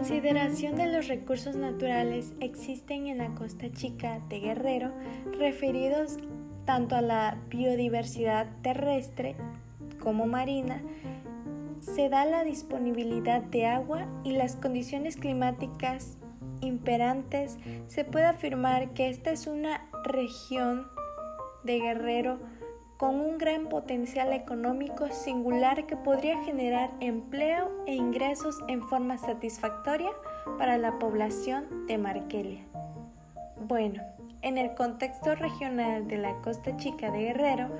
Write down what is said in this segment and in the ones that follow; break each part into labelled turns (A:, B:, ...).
A: consideración de los recursos naturales existen en la Costa Chica de Guerrero referidos tanto a la biodiversidad terrestre como marina, se da la disponibilidad de agua y las condiciones climáticas imperantes, se puede afirmar que esta es una región de Guerrero con un gran potencial económico singular que podría generar empleo e ingresos en forma satisfactoria para la población de Markelia. Bueno, en el contexto regional de la Costa Chica de Guerrero,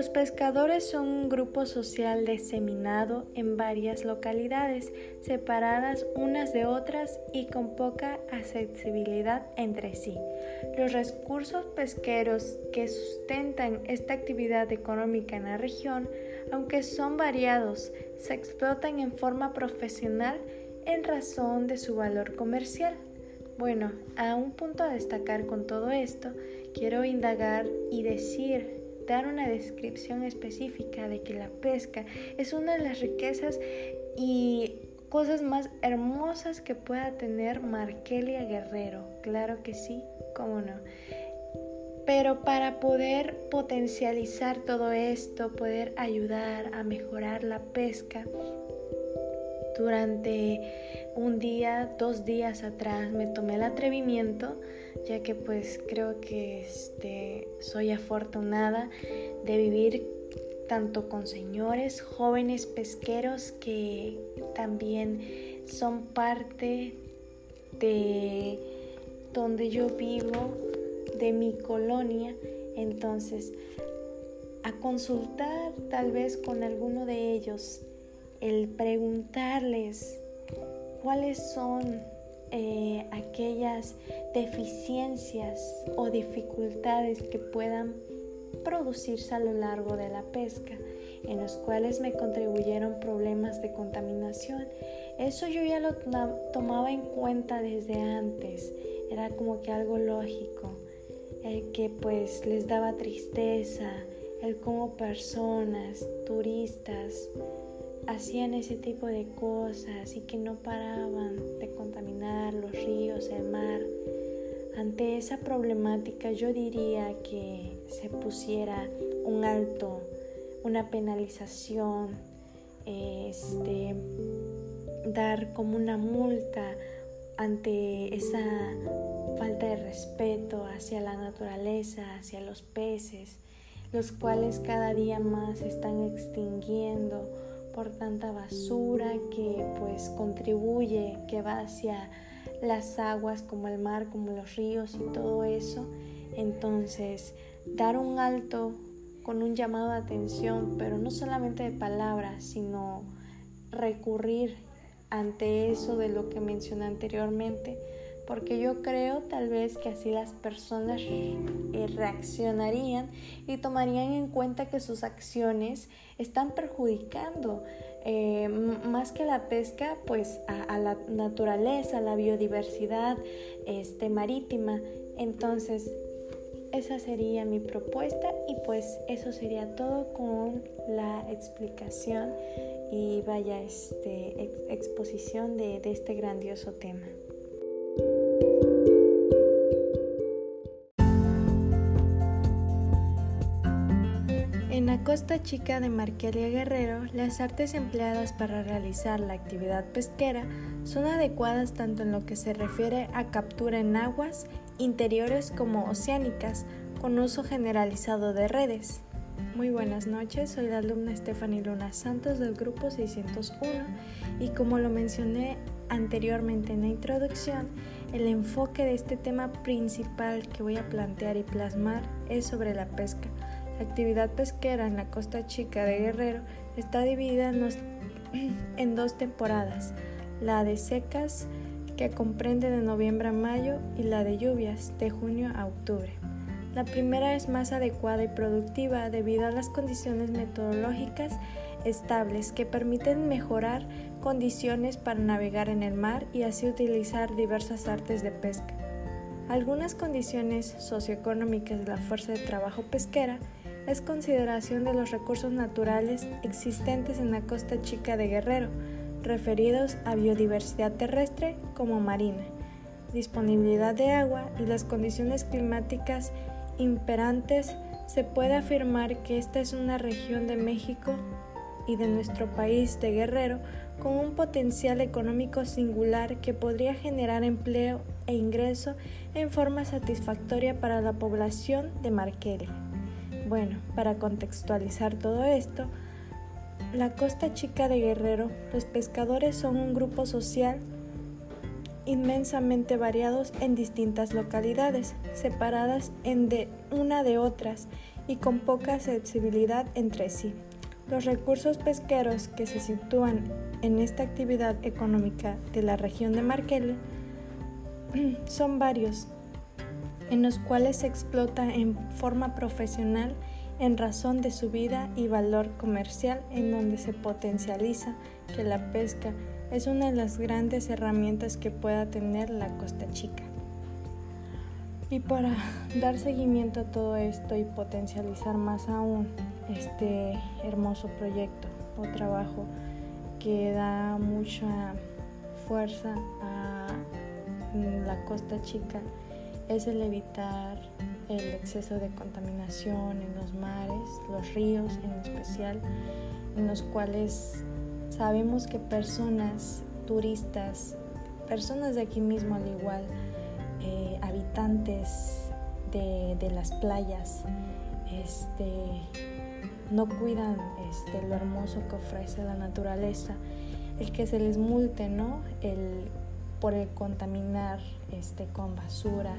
A: Los pescadores son un grupo social diseminado en varias localidades, separadas unas de otras y con poca accesibilidad entre sí. Los recursos pesqueros que sustentan esta actividad económica en la región, aunque son variados, se explotan en forma profesional en razón de su valor comercial. Bueno, a un punto a destacar con todo esto, quiero indagar y decir dar una descripción específica de que la pesca es una de las riquezas y cosas más hermosas que pueda tener Markelia Guerrero. Claro que sí, cómo no. Pero para poder potencializar todo esto, poder ayudar a mejorar la pesca, durante un día, dos días atrás me tomé el atrevimiento ya que pues creo que este, soy afortunada de vivir tanto con señores, jóvenes pesqueros que también son parte de donde yo vivo, de mi colonia. Entonces, a consultar tal vez con alguno de ellos, el preguntarles cuáles son eh, aquellas deficiencias o dificultades que puedan producirse a lo largo de la pesca, en los cuales me contribuyeron problemas de contaminación. Eso yo ya lo tomaba en cuenta desde antes, era como que algo lógico, el que pues les daba tristeza, el cómo personas, turistas, hacían ese tipo de cosas y que no paraban de contaminar los ríos, el mar. Ante esa problemática yo diría que se pusiera un alto, una penalización, este, dar como una multa ante esa falta de respeto hacia la naturaleza, hacia los peces, los cuales cada día más se están extinguiendo por tanta basura que pues contribuye, que va hacia las aguas como el mar, como los ríos y todo eso. Entonces, dar un alto con un llamado de atención, pero no solamente de palabras, sino recurrir ante eso de lo que mencioné anteriormente, porque yo creo tal vez que así las personas eh, reaccionarían y tomarían en cuenta que sus acciones están perjudicando eh, más que la pesca, pues a, la naturaleza, a la biodiversidad este, marítima. Entonces, esa sería mi propuesta y pues eso sería todo con la explicación y vaya este, exposición de este grandioso tema. En la costa chica de Marquelia Guerrero, las artes empleadas para realizar la actividad pesquera son adecuadas tanto en lo que se refiere a captura en aguas interiores como oceánicas, con uso generalizado de redes. Muy buenas noches, soy la alumna Stephanie Luna Santos del grupo 601 y como lo mencioné anteriormente en la introducción, el enfoque de este tema principal que voy a plantear y plasmar es sobre la pesca. La actividad pesquera en la costa chica de Guerrero está dividida en, dos temporadas, la de secas que comprende de noviembre a mayo y la de lluvias de junio a octubre. La primera es más adecuada y productiva debido a las condiciones metodológicas estables que permiten mejorar condiciones para navegar en el mar y así utilizar diversas artes de pesca. Algunas condiciones socioeconómicas de la fuerza de trabajo pesquera es consideración de los recursos naturales existentes en la costa chica de Guerrero, referidos a biodiversidad terrestre como marina, disponibilidad de agua y las condiciones climáticas imperantes, se puede afirmar que esta es una región de México y de nuestro país de Guerrero con un potencial económico singular que podría generar empleo e ingreso en forma satisfactoria para la población de Marquele. Bueno, para contextualizar todo esto, la costa chica de Guerrero, los pescadores son un grupo social inmensamente variados en distintas localidades, separadas en de una de otras y con poca accesibilidad entre sí. Los recursos pesqueros que se sitúan en esta actividad económica de la región de Marquele son varios, en los cuales se explota en forma profesional en razón de su vida y valor comercial, en donde se potencializa que la pesca es una de las grandes herramientas que pueda tener la Costa Chica. Y para dar seguimiento a todo esto y potencializar más aún este hermoso proyecto o trabajo que da mucha fuerza a la Costa Chica, es el evitar el exceso de contaminación en los mares, los ríos en especial, en los cuales sabemos que personas, turistas, personas de aquí mismo al igual, eh, habitantes de, las playas, este, no cuidan este, lo hermoso que ofrece la naturaleza, el que se les multe, ¿no? El, por el contaminar este, con basura,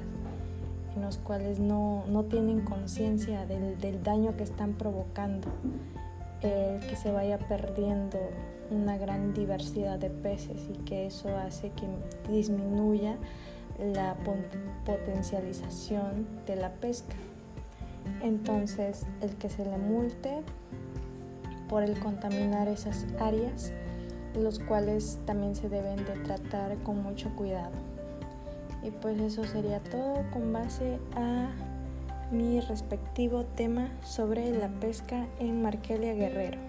A: en los cuales no, tienen conciencia del, daño que están provocando, el que se vaya perdiendo una gran diversidad de peces y que eso hace que disminuya la potencialización de la pesca. Entonces, el que se le multe por el contaminar esas áreas, los cuales también se deben de tratar con mucho cuidado. Y pues eso sería todo con base a mi respectivo tema sobre la pesca en Marquelia Guerrero.